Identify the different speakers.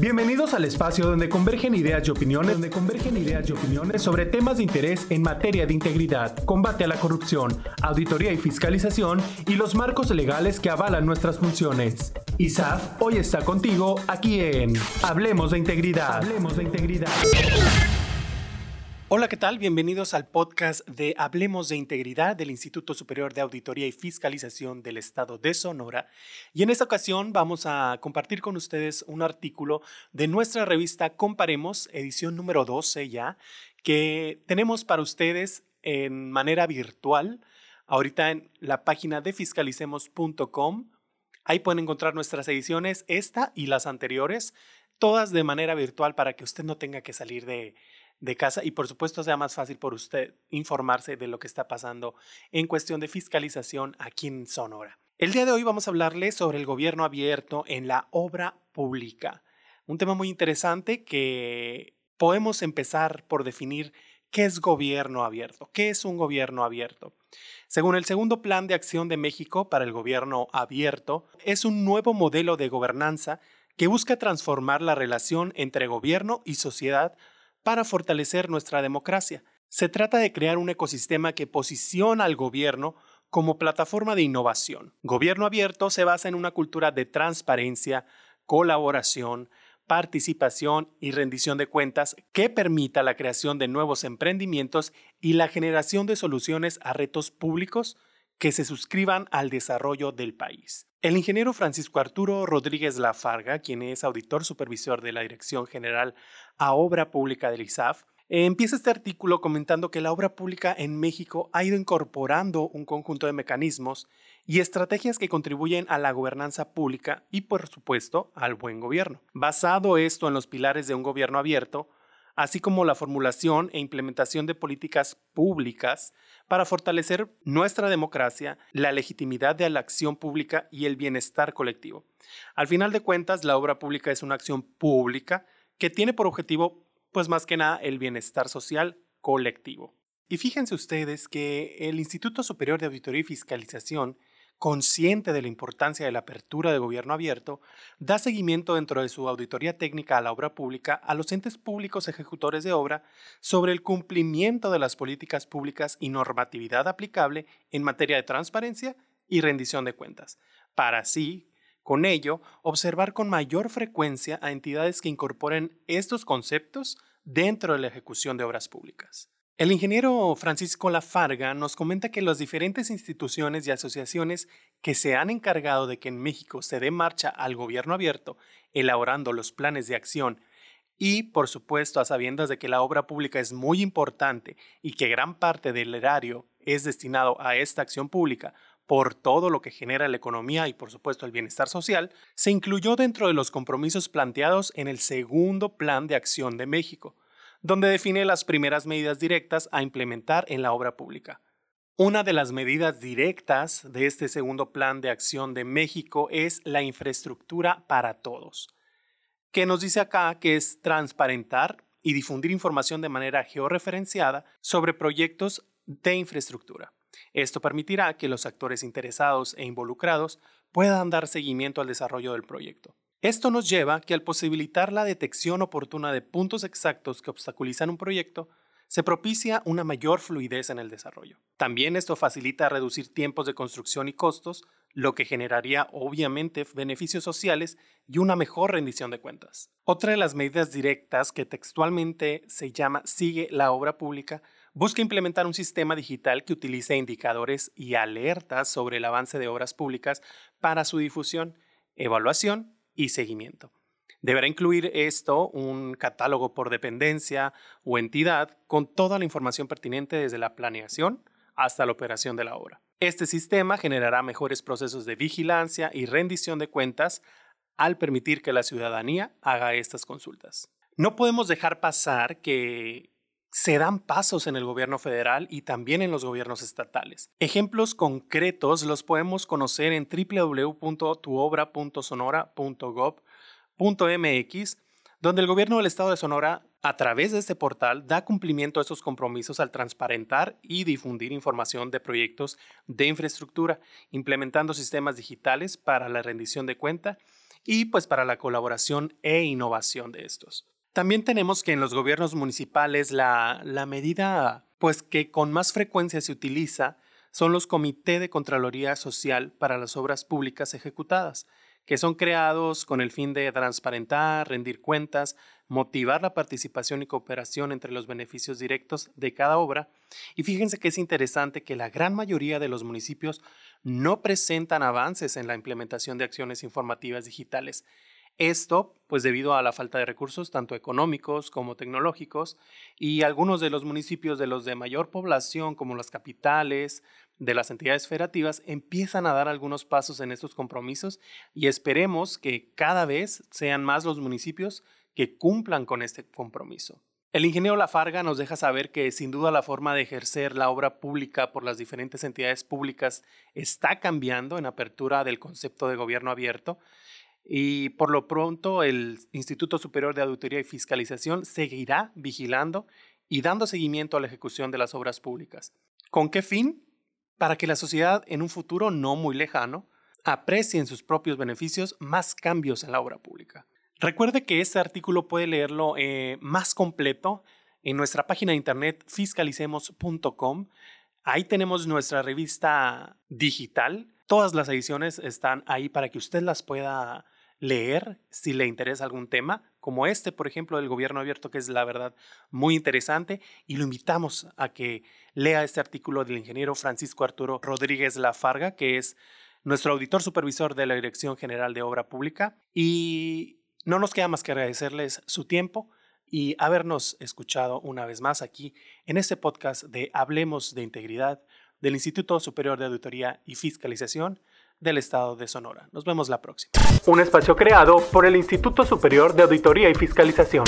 Speaker 1: Bienvenidos al espacio donde convergen ideas y opiniones, donde convergen ideas y opiniones sobre temas de interés en materia de integridad, combate a la corrupción, auditoría y fiscalización y los marcos legales que avalan nuestras funciones. ISAF hoy está contigo aquí en Hablemos de Integridad. Hablemos de Integridad.
Speaker 2: Hola, ¿qué tal? Bienvenidos al podcast de Hablemos de Integridad del Instituto Superior de Auditoría y Fiscalización del Estado de Sonora. Y en esta ocasión vamos a compartir con ustedes un artículo de nuestra revista Comparemos, edición número 12 ya, que tenemos para ustedes en manera virtual. Ahorita en la página de fiscalicemos.com. Ahí pueden encontrar nuestras ediciones, esta y las anteriores, todas de manera virtual para que usted no tenga que salir de de casa y por supuesto sea más fácil por usted informarse de lo que está pasando en cuestión de fiscalización aquí en Sonora. El día de hoy vamos a hablarles sobre el gobierno abierto en la obra pública. Un tema muy interesante que podemos empezar por definir qué es gobierno abierto, qué es un gobierno abierto. Según el segundo Plan de Acción de México para el Gobierno Abierto, es un nuevo modelo de gobernanza que busca transformar la relación entre gobierno y sociedad para fortalecer nuestra democracia. Se trata de crear un ecosistema que posiciona al gobierno como plataforma de innovación. Gobierno abierto se basa en una cultura de transparencia, colaboración, participación y rendición de cuentas que permita la creación de nuevos emprendimientos y la generación de soluciones a retos públicos que se suscriban al desarrollo del país. El ingeniero Francisco Arturo Rodríguez Lafarga, quien es auditor supervisor de la Dirección General a Obra Pública del ISAF, empieza este artículo comentando que la obra pública en México ha ido incorporando un conjunto de mecanismos y estrategias que contribuyen a la gobernanza pública y, por supuesto, al buen gobierno. Basado esto en los pilares de un gobierno abierto, así como la formulación e implementación de políticas públicas para fortalecer nuestra democracia, la legitimidad de la acción pública y el bienestar colectivo. Al final de cuentas, la obra pública es una acción pública que tiene por objetivo, pues más que nada, el bienestar social colectivo. Y fíjense ustedes que el Instituto Superior de Auditoría y Fiscalización consciente de la importancia de la apertura de gobierno abierto, da seguimiento dentro de su auditoría técnica a la obra pública a los entes públicos ejecutores de obra sobre el cumplimiento de las políticas públicas y normatividad aplicable en materia de transparencia y rendición de cuentas, para así, con ello, observar con mayor frecuencia a entidades que incorporen estos conceptos dentro de la ejecución de obras públicas. El ingeniero Francisco Lafarga nos comenta que las diferentes instituciones y asociaciones que se han encargado de que en México se dé marcha al gobierno abierto, elaborando los planes de acción y, por supuesto, a sabiendas de que la obra pública es muy importante y que gran parte del erario es destinado a esta acción pública por todo lo que genera la economía y, por supuesto, el bienestar social, se incluyó dentro de los compromisos planteados en el segundo Plan de Acción de México donde define las primeras medidas directas a implementar en la obra pública. Una de las medidas directas de este segundo plan de acción de México es la infraestructura para todos, que nos dice acá que es transparentar y difundir información de manera georreferenciada sobre proyectos de infraestructura. Esto permitirá que los actores interesados e involucrados puedan dar seguimiento al desarrollo del proyecto. Esto nos lleva que al posibilitar la detección oportuna de puntos exactos que obstaculizan un proyecto, se propicia una mayor fluidez en el desarrollo. También esto facilita reducir tiempos de construcción y costos, lo que generaría obviamente beneficios sociales y una mejor rendición de cuentas. Otra de las medidas directas que textualmente se llama Sigue la obra pública busca implementar un sistema digital que utilice indicadores y alertas sobre el avance de obras públicas para su difusión, evaluación y seguimiento. Deberá incluir esto un catálogo por dependencia o entidad con toda la información pertinente desde la planeación hasta la operación de la obra. Este sistema generará mejores procesos de vigilancia y rendición de cuentas al permitir que la ciudadanía haga estas consultas. No podemos dejar pasar que se dan pasos en el gobierno federal y también en los gobiernos estatales. Ejemplos concretos los podemos conocer en www.tuobra.sonora.gov.mx, donde el gobierno del estado de Sonora, a través de este portal, da cumplimiento a estos compromisos al transparentar y difundir información de proyectos de infraestructura, implementando sistemas digitales para la rendición de cuenta y pues para la colaboración e innovación de estos. También tenemos que en los gobiernos municipales la, medida pues que con más frecuencia se utiliza son los Comité de Contraloría Social para las Obras Públicas Ejecutadas, que son creados con el fin de transparentar, rendir cuentas, motivar la participación y cooperación entre los beneficios directos de cada obra. Y fíjense que es interesante que la gran mayoría de los municipios no presentan avances en la implementación de acciones informativas digitales. Esto, pues debido a la falta de recursos, tanto económicos como tecnológicos, y algunos de los municipios de los de mayor población, como las capitales, de las entidades federativas, empiezan a dar algunos pasos en estos compromisos y esperemos que cada vez sean más los municipios que cumplan con este compromiso. El ingeniero Lafarga nos deja saber que sin duda la forma de ejercer la obra pública por las diferentes entidades públicas está cambiando en apertura del concepto de gobierno abierto y por lo pronto el Instituto Superior de Auditoría y Fiscalización seguirá vigilando y dando seguimiento a la ejecución de las obras públicas. ¿Con qué fin? Para que la sociedad en un futuro no muy lejano aprecie en sus propios beneficios más cambios en la obra pública. Recuerde que este artículo puede leerlo eh, más completo en nuestra página de internet fiscalicemos.com. Ahí tenemos nuestra revista digital. Todas las ediciones están ahí para que usted las pueda leer si le interesa algún tema, como este, por ejemplo, del gobierno abierto, que es la verdad muy interesante, y lo invitamos a que lea este artículo del ingeniero Francisco Arturo Rodríguez Lafarga, que es nuestro auditor supervisor de la Dirección General de Obra Pública, y no nos queda más que agradecerles su tiempo y habernos escuchado una vez más aquí en este podcast de Hablemos de Integridad del Instituto Superior de Auditoría y Fiscalización del Estado de Sonora. Nos vemos la próxima.
Speaker 1: Un espacio creado por el Instituto Superior de Auditoría y Fiscalización.